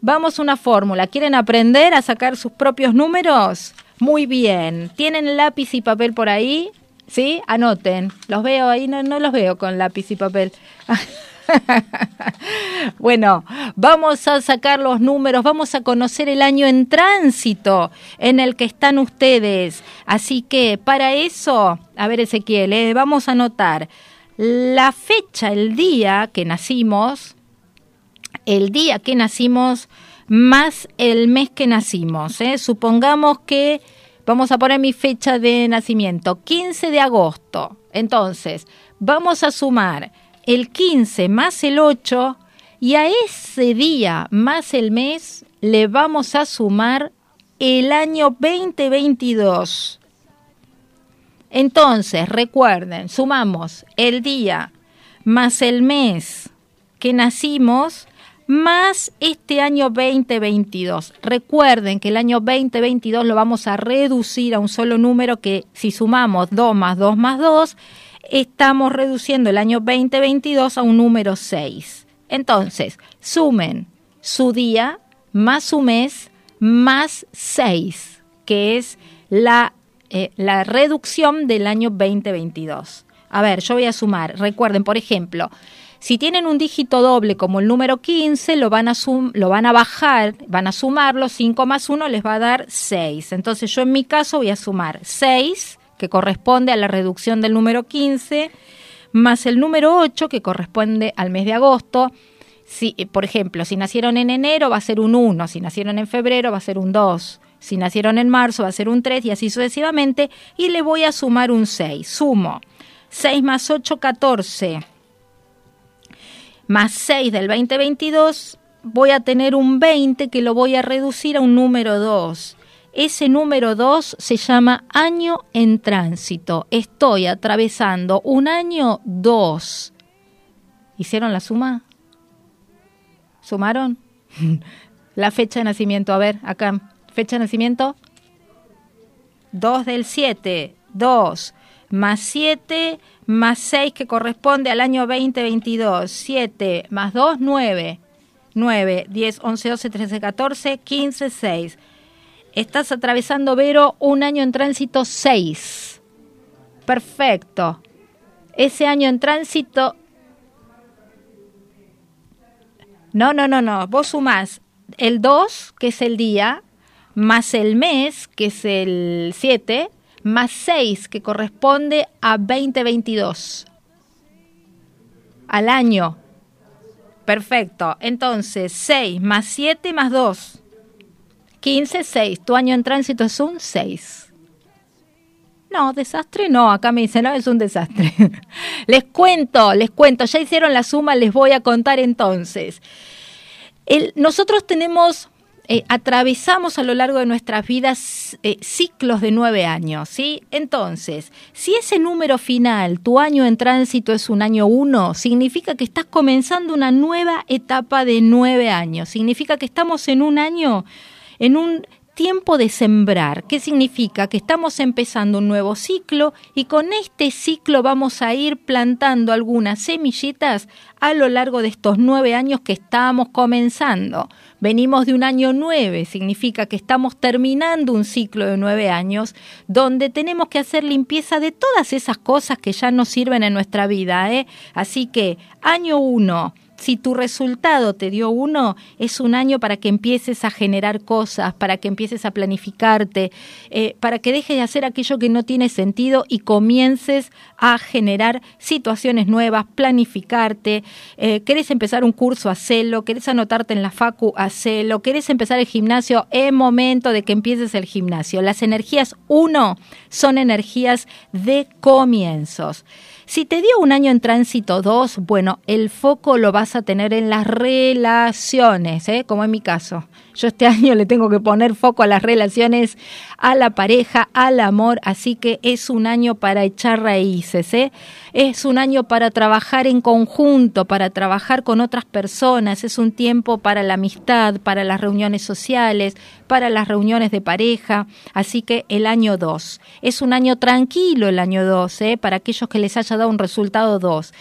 Vamos a una fórmula. ¿Quieren aprender a sacar sus propios números? Muy bien. ¿Tienen lápiz y papel por ahí? ¿Sí? Anoten. Los veo ahí, no, no los veo con lápiz y papel. bueno, vamos a sacar los números, vamos a conocer el año en tránsito en el que están ustedes. Así que para eso, a ver Ezequiel, eh, vamos a anotar la fecha, el día que nacimos, el día que nacimos más el mes que nacimos. Eh. Supongamos que Vamos a poner mi fecha de nacimiento, 15 de agosto. Entonces, vamos a sumar el 15 más el 8 y a ese día más el mes le vamos a sumar el año 2022. Entonces, recuerden, sumamos el día más el mes que nacimos más este año 2022. Recuerden que el año 2022 lo vamos a reducir a un solo número que si sumamos 2 más 2 más 2, estamos reduciendo el año 2022 a un número 6. Entonces, sumen su día más su mes más 6, que es la, eh, la reducción del año 2022. A ver, yo voy a sumar. Recuerden, por ejemplo, si tienen un dígito doble como el número 15, lo van a, lo van a bajar, van a sumarlo, 5 más 1 les va a dar 6. Entonces yo en mi caso voy a sumar 6, que corresponde a la reducción del número 15, más el número 8, que corresponde al mes de agosto. Si, por ejemplo, si nacieron en enero va a ser un 1, si nacieron en febrero va a ser un 2, si nacieron en marzo va a ser un 3 y así sucesivamente, y le voy a sumar un 6. Sumo 6 más 8, 14 más 6 del 2022, voy a tener un 20 que lo voy a reducir a un número 2. Ese número 2 se llama año en tránsito. Estoy atravesando un año 2. ¿Hicieron la suma? ¿Sumaron? la fecha de nacimiento, a ver, acá. Fecha de nacimiento. 2 del 7. 2 más 7 más 6 que corresponde al año 2022, 7 más 2, 9, 9, 10, 11, 12, 13, 14, 15, 6. Estás atravesando, Vero, un año en tránsito 6. Perfecto. Ese año en tránsito... No, no, no, no. Vos sumás el 2, que es el día, más el mes, que es el 7, más 6 que corresponde a 2022. Al año. Perfecto. Entonces, 6 más 7 más 2. 15, 6. Tu año en tránsito es un 6. No, desastre no. Acá me dicen, no, es un desastre. les cuento, les cuento. Ya hicieron la suma, les voy a contar entonces. El, nosotros tenemos eh, atravesamos a lo largo de nuestras vidas eh, ciclos de nueve años, ¿sí? Entonces, si ese número final, tu año en tránsito es un año uno, significa que estás comenzando una nueva etapa de nueve años. Significa que estamos en un año, en un tiempo de sembrar. ¿Qué significa? Que estamos empezando un nuevo ciclo y con este ciclo vamos a ir plantando algunas semillitas a lo largo de estos nueve años que estamos comenzando. Venimos de un año nueve, significa que estamos terminando un ciclo de nueve años donde tenemos que hacer limpieza de todas esas cosas que ya no sirven en nuestra vida. ¿eh? Así que año uno, si tu resultado te dio uno, es un año para que empieces a generar cosas, para que empieces a planificarte, eh, para que dejes de hacer aquello que no tiene sentido y comiences a generar situaciones nuevas, planificarte. Eh, ¿Querés empezar un curso? Hacelo. ¿Querés anotarte en la facu? Hacelo. ¿Querés empezar el gimnasio? Es momento de que empieces el gimnasio. Las energías uno son energías de comienzos. Si te dio un año en tránsito 2, bueno, el foco lo vas a tener en las relaciones, ¿eh? como en mi caso. Yo este año le tengo que poner foco a las relaciones, a la pareja, al amor, así que es un año para echar raíces, ¿eh? es un año para trabajar en conjunto, para trabajar con otras personas, es un tiempo para la amistad, para las reuniones sociales, para las reuniones de pareja, así que el año 2. Es un año tranquilo el año 2, ¿eh? para aquellos que les haya dado un resultado 2.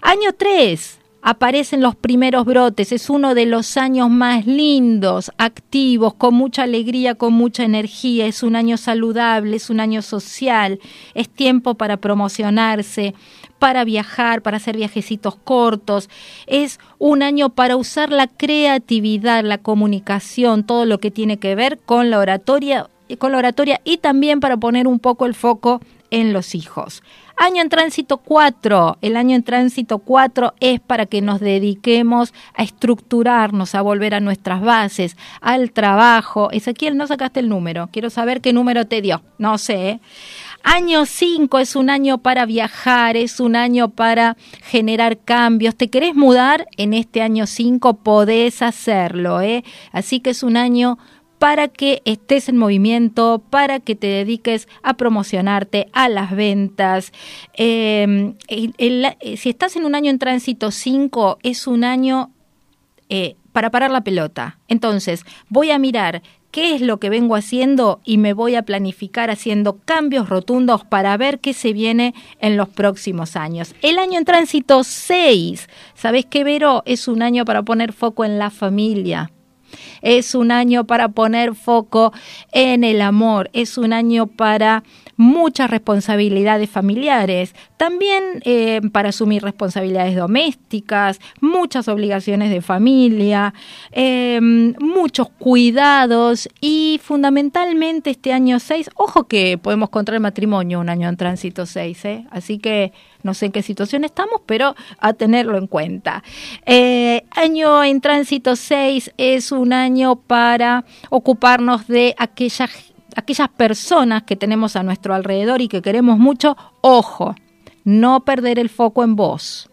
Año 3 aparecen los primeros brotes, es uno de los años más lindos, activos, con mucha alegría, con mucha energía, es un año saludable, es un año social, es tiempo para promocionarse, para viajar, para hacer viajecitos cortos, es un año para usar la creatividad, la comunicación, todo lo que tiene que ver con la oratoria, con la oratoria y también para poner un poco el foco en los hijos. Año en tránsito 4. El año en tránsito 4 es para que nos dediquemos a estructurarnos, a volver a nuestras bases, al trabajo. Ezequiel, no sacaste el número. Quiero saber qué número te dio. No sé. ¿eh? Año 5 es un año para viajar, es un año para generar cambios. ¿Te querés mudar? En este año 5 podés hacerlo. ¿eh? Así que es un año para que estés en movimiento, para que te dediques a promocionarte, a las ventas. Em, si estás en un año en tránsito 5, es un año eh, para parar la pelota. Entonces, voy a mirar qué es lo que vengo haciendo y me voy a planificar haciendo cambios rotundos para ver qué se viene en los próximos años. El año en tránsito 6, ¿sabes qué, Vero? Es un año para poner foco en la familia es un año para poner foco en el amor, es un año para muchas responsabilidades familiares, también eh, para asumir responsabilidades domésticas, muchas obligaciones de familia, em, muchos cuidados y fundamentalmente este año 6, ojo que podemos contra el matrimonio un año en tránsito 6, ¿eh? así que no sé en qué situación estamos, pero a tenerlo en cuenta. Eh, año en tránsito 6 es un año para ocuparnos de aquellas aquellas personas que tenemos a nuestro alrededor y que queremos mucho, ojo, no perder el foco en vos.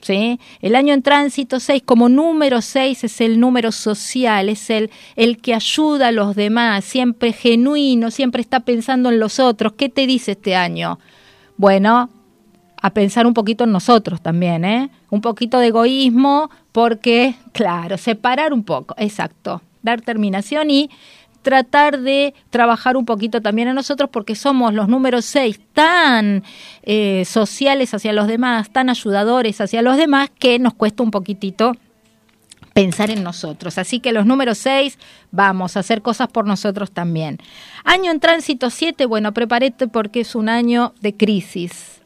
¿Sí? El año en tránsito 6 como número 6 es el número social, es el, el que ayuda a los demás, siempre genuino, siempre está pensando en los otros. ¿Qué te dice este año? Bueno, a pensar un poquito en nosotros también, ¿eh? Un poquito de egoísmo, porque, claro, separar un poco, exacto, dar terminación y tratar de trabajar un poquito también a nosotros porque somos los números seis tan eh, sociales hacia los demás, tan ayudadores hacia los demás que nos cuesta un poquitito pensar en nosotros. Así que los números seis, vamos a hacer cosas por nosotros también. Año en tránsito siete, bueno, prepárate porque es un año de crisis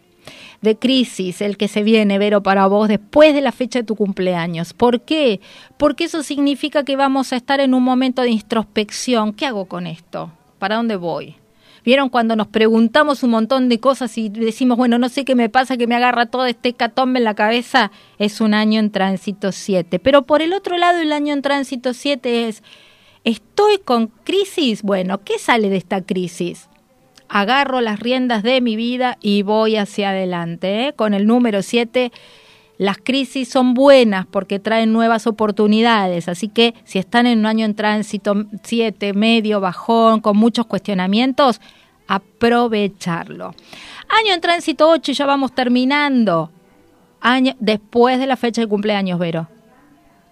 de crisis el que se viene, Vero, para vos después de la fecha de tu cumpleaños. ¿Por qué? Porque eso significa que vamos a estar en un momento de introspección. ¿Qué hago con esto? ¿Para dónde voy? ¿Vieron cuando nos preguntamos un montón de cosas y decimos, bueno, no sé qué me pasa, que me agarra todo este catombe en la cabeza? Es un año en tránsito 7. Pero por el otro lado, el año en tránsito 7 es, ¿estoy con crisis? Bueno, ¿qué sale de esta crisis? Agarro las riendas de mi vida y voy hacia adelante. ¿eh? Con el número 7, las crisis son buenas porque traen nuevas oportunidades, así que si están en un año en tránsito 7, medio, bajón, con muchos cuestionamientos, aprovecharlo. Año en tránsito 8 ya vamos terminando. Después de la fecha de cumpleaños, Vero.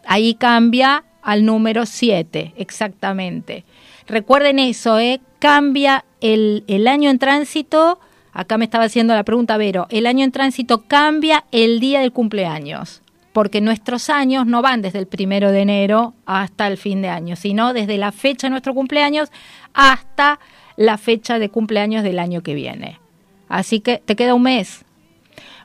Ahí cambia al número 7, exactamente. Recuerden eso, ¿eh? Cambia el, el año en tránsito. Acá me estaba haciendo la pregunta Vero. El año en tránsito cambia el día del cumpleaños porque nuestros años no van desde el primero de enero hasta el fin de año, sino desde la fecha de nuestro cumpleaños hasta la fecha de cumpleaños del año que viene. Así que te queda un mes.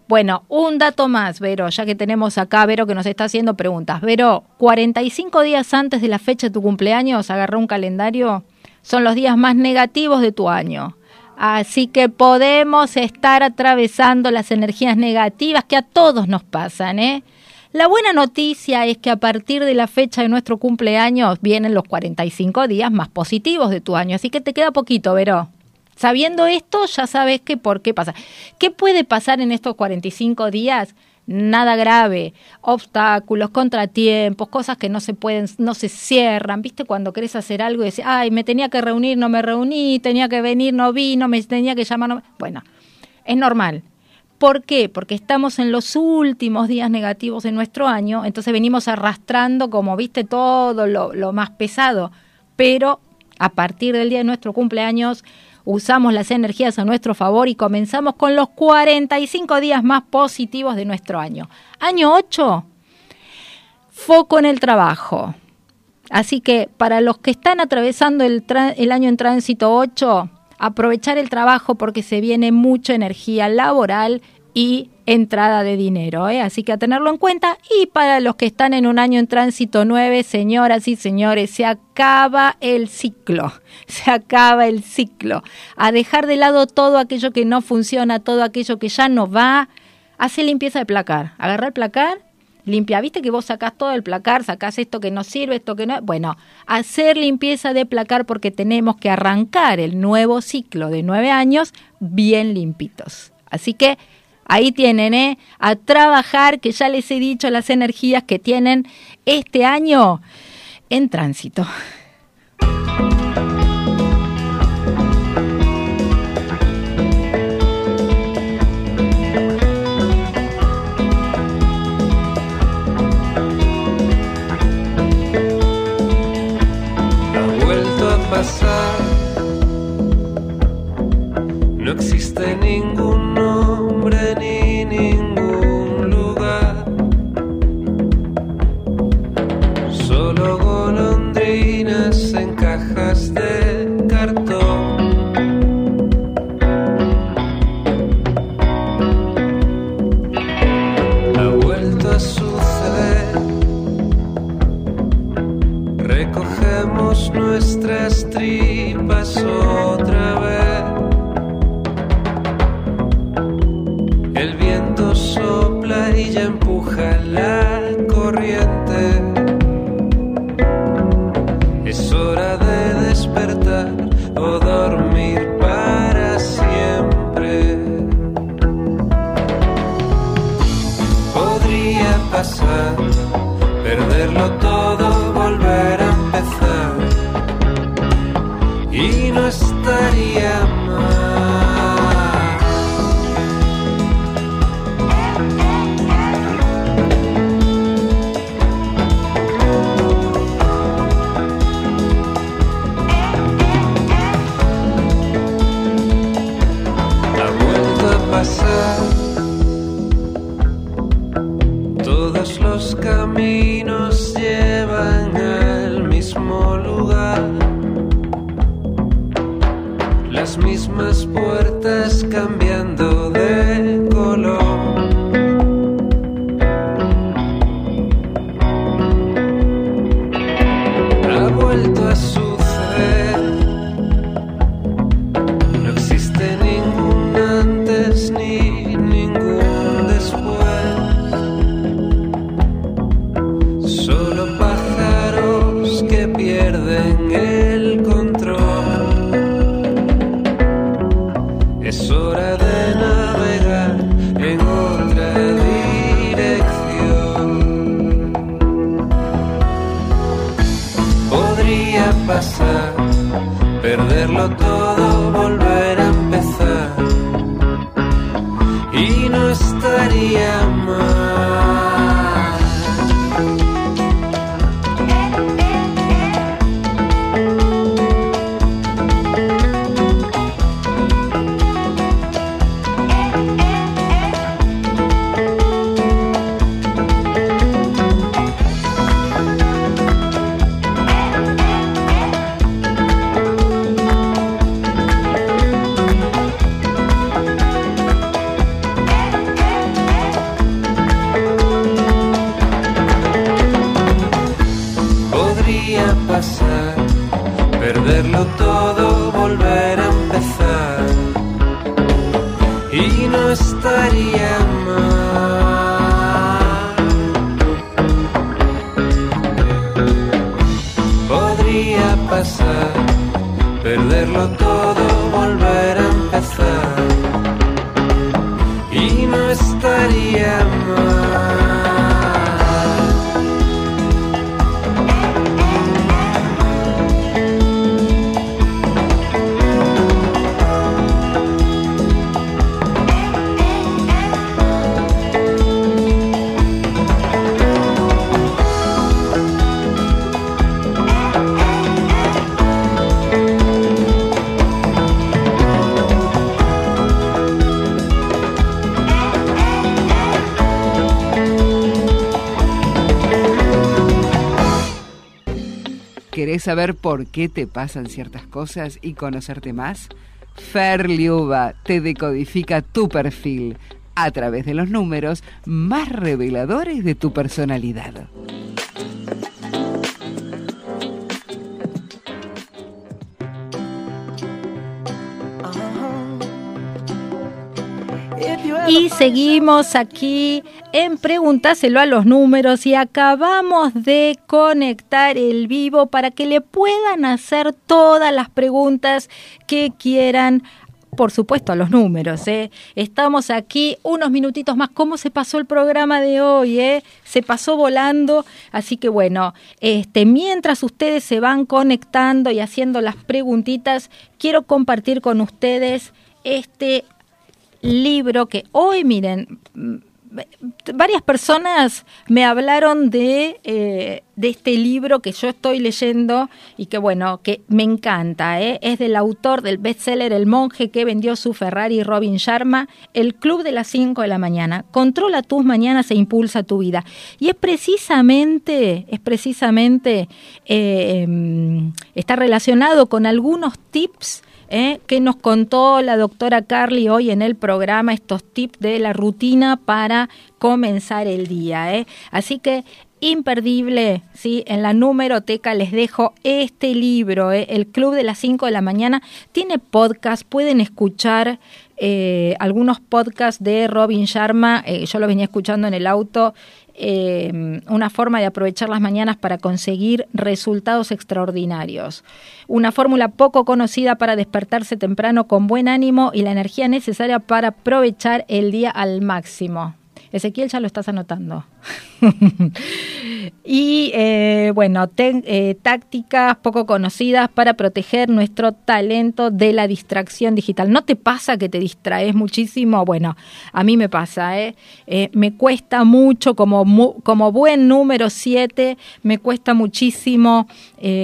Bueno, un dato más, Vero, ya que tenemos acá a Vero que nos está haciendo preguntas. Vero, 45 días antes de la fecha de tu cumpleaños, agarró un calendario, son los días más negativos de tu año. Así que podemos estar atravesando las energías negativas que a todos nos pasan, ¿eh? La buena noticia es que a partir de la fecha de nuestro cumpleaños vienen los 45 días más positivos de tu año, así que te queda poquito, Vero. Sabiendo esto, ya sabes que por qué pasa. ¿Qué puede pasar en estos 45 días? Nada grave, obstáculos, contratiempos, cosas que no se pueden, no se cierran. ¿Viste cuando querés hacer algo y decís, ay, me tenía que reunir, no me reuní, tenía que venir, no vino, me tenía que llamar, no... Bueno, es normal. ¿Por qué? Porque estamos en los últimos días negativos de nuestro año, entonces venimos arrastrando, como viste, todo lo, lo más pesado. Pero a partir del día de nuestro cumpleaños usamos las energías a nuestro favor y comenzamos con los 45 días más positivos de nuestro año. Año 8, foco en el trabajo. Así que para los que están atravesando el, año en tránsito 8, aprovechar el trabajo porque se viene mucha energía laboral y entrada de dinero, ¿eh? así que a tenerlo en cuenta. Y para los que están en un año en tránsito 9, señoras y señores, se acaba el ciclo, se acaba el ciclo. A dejar de lado todo aquello que no funciona, todo aquello que ya no va, hace limpieza de placar, agarra el placar limpia. Viste que vos sacás todo el placar, sacás esto que no sirve, esto que no. Bueno, hacer limpieza de placar porque tenemos que arrancar el nuevo ciclo de nueve años bien limpitos. Así que ahí tienen, ¿eh? A trabajar, que ya les he dicho las energías que tienen este año en tránsito. No pierden ¿Querés saber por qué te pasan ciertas cosas y conocerte más? Ferliuba te decodifica tu perfil a través de los números más reveladores de tu personalidad. Y seguimos aquí en Pregúntaselo a los números y acabamos de conectar el vivo para que le puedan hacer todas las preguntas que quieran por supuesto, a los números. ¿eh? Estamos aquí unos minutitos más. ¿Cómo se pasó el programa de hoy? Eh? Se pasó volando. Así que bueno, este, mientras ustedes se van conectando y haciendo las preguntitas, quiero compartir con ustedes este libro que hoy, miren, mm, varias personas me hablaron de, eh, de este libro que yo estoy leyendo y que bueno, que me encanta. ¿eh? Es del autor del bestseller El monje que vendió su Ferrari, Robin Sharma, El Club de las 5 de la mañana. Controla tus mañanas e impulsa tu vida. Y es precisamente, es precisamente, eh, em, está relacionado con algunos tips ¿eh? que nos contó la doctora Carly hoy en el programa, estos tips de la rutina para comenzar el día. ¿eh? Así que imperdible, ¿sí? En la numeroteca les dejo este libro, ¿eh? El Club de las 5 de la mañana. Tiene podcast, pueden escuchar eh, algunos podcasts de Robin Sharma, eh, yo lo venía escuchando en el auto, eh, una forma de aprovechar las mañanas para conseguir resultados extraordinarios. Una fórmula poco conocida para despertarse temprano con buen ánimo y la energía necesaria para aprovechar el día al máximo. Ezequiel ya lo estás anotando. y eh, bueno, eh, tácticas poco conocidas para proteger nuestro talento de la distracción digital. ¿No te pasa que te distraes muchísimo? Bueno, a mí me pasa, ¿eh? eh me cuesta mucho, como, como buen número 7, me cuesta muchísimo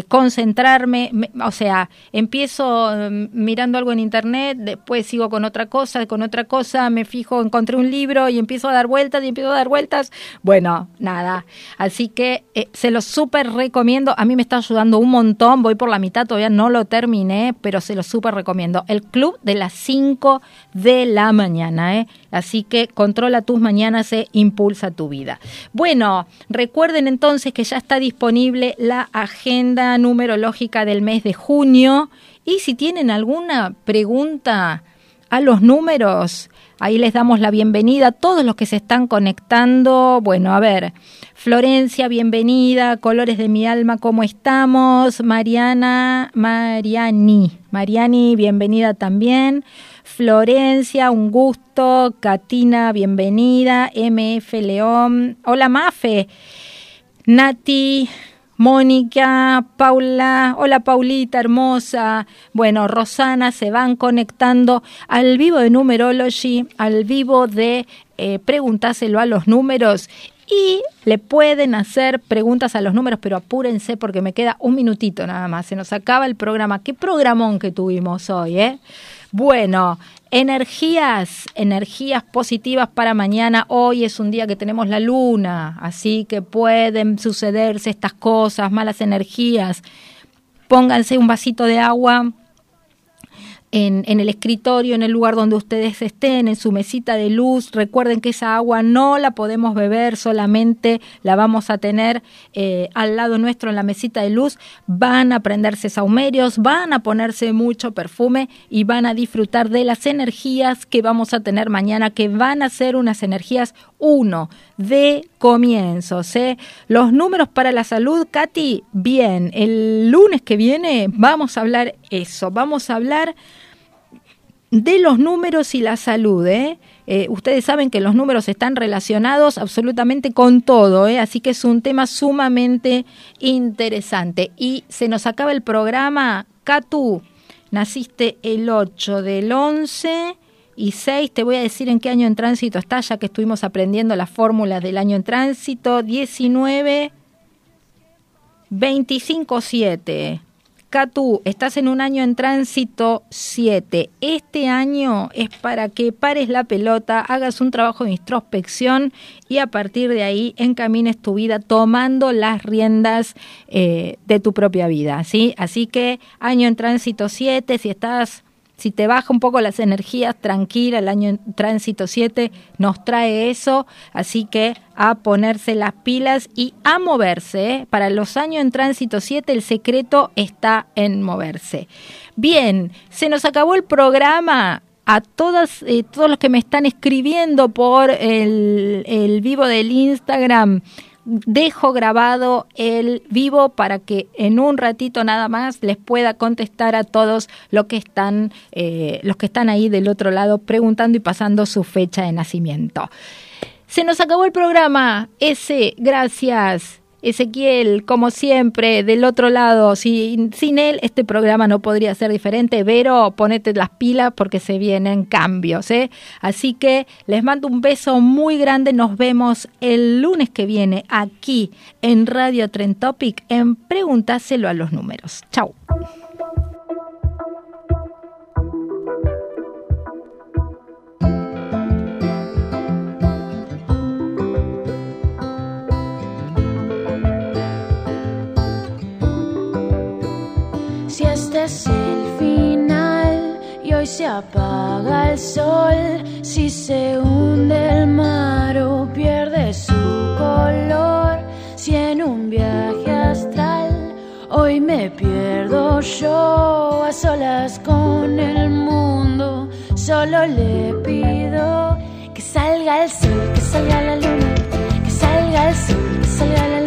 concentrarme. o sea, empiezo mm, mirando algo en internet, después sigo con otra cosa, con otra cosa, me fijo, encontré un libro y empiezo a dar vueltas y empiezo a dar vueltas. Bueno, nada. Así que eh, se lo súper recomiendo. A mí me está ayudando un montón. Voy por la mitad, todavía no lo terminé, pero se lo súper recomiendo. El club de las 5 de la mañana. ¿eh? Así que controla tus mañanas e impulsa tu vida. Bueno, recuerden entonces que ya está disponible la agenda numerológica del mes de junio. Y si tienen alguna pregunta a los números, Ahí les damos la bienvenida a todos los que se están conectando. Bueno, a ver, Florencia, bienvenida. Colores de mi alma, ¿cómo estamos? Mariana, Mariani, Mariani, bienvenida también. Florencia, un gusto. Katina, bienvenida. MF León. Hola, Mafe. Nati, Mónica, Paula, hola Paulita, hermosa. Bueno, Rosana, se van conectando al vivo de Numerology, al vivo de eh, Preguntáselo a los números. Y le pueden hacer preguntas a los números, pero apúrense porque me queda un minutito nada más. Se nos acaba el programa. Qué programón que tuvimos hoy, ¿eh? Bueno, energías, energías positivas para mañana. Hoy es un día que tenemos la luna, así que pueden sucederse estas cosas, malas energías. Pónganse un vasito de agua en, en, el escritorio, en el lugar donde ustedes estén, en su mesita de luz. Recuerden que esa agua no la podemos beber, solamente la vamos a tener eh, al lado nuestro en la mesita de luz. Van a prenderse saumerios, van a ponerse mucho perfume y van a disfrutar de las energías que vamos a tener mañana, que van a ser unas energías uno de comienzos. Los números para la salud, Katy, bien, el lunes que viene vamos a hablar eso, vamos a hablar de los números y la salud. ¿eh? Eh, ustedes saben que los números están relacionados absolutamente con todo, ¿eh? así que es un tema sumamente interesante. Y se nos acaba el programa. Catu, naciste el 8 del 11 y 6, te voy a decir en qué año en tránsito está, ya que estuvimos aprendiendo las fórmulas del año en tránsito. 19, 25, 7. Catu, estás en un año en tránsito 7. Este año es para que pares la pelota, hagas un trabajo de introspección y a partir de ahí encamines tu vida tomando las riendas eh, de tu propia vida. ¿sí? Así que año en tránsito 7, si estás si te baja un poco las energías, tranquila, el año en tránsito 7 nos trae eso, así que a ponerse las pilas y a moverse. ¿eh? Para los años en tránsito 7 el secreto está en moverse. Bien, se nos acabó el programa a todas, eh, todos los que me están escribiendo por el, el vivo del Instagram dejo grabado el vivo para que en un ratito nada más les pueda contestar a todos los que están, eh, los que están ahí del otro lado preguntando y pasando su fecha de nacimiento. Se nos acabó el programa. Ese, gracias. Ezequiel, como siempre, del otro lado, sin, él este programa no podría ser diferente. Vero, ponete las pilas porque se vienen cambios. ¿eh? Así que les mando un beso muy grande. Nos vemos el lunes que viene aquí en Radio Trend Topic en Pregúntaselo a los números. Chau. Es el final y hoy se apaga el sol, si se hunde el mar o pierde su color, si en un viaje astral hoy me pierdo yo a solas con el mundo, solo le pido que salga el sol, que salga la luna, que salga el sol, que salga la luna,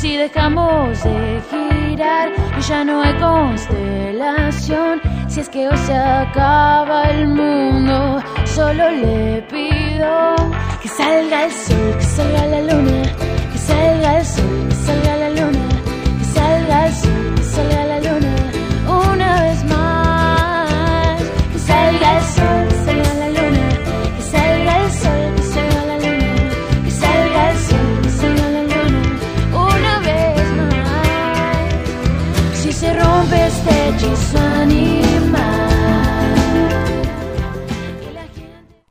si dejamos de girar, y ya no hay constelación. Si es que hoy se acaba el mundo, solo le pido que salga el sol, que salga la luna, que salga el sol, que salga la luna, que salga el sol, que salga la luna.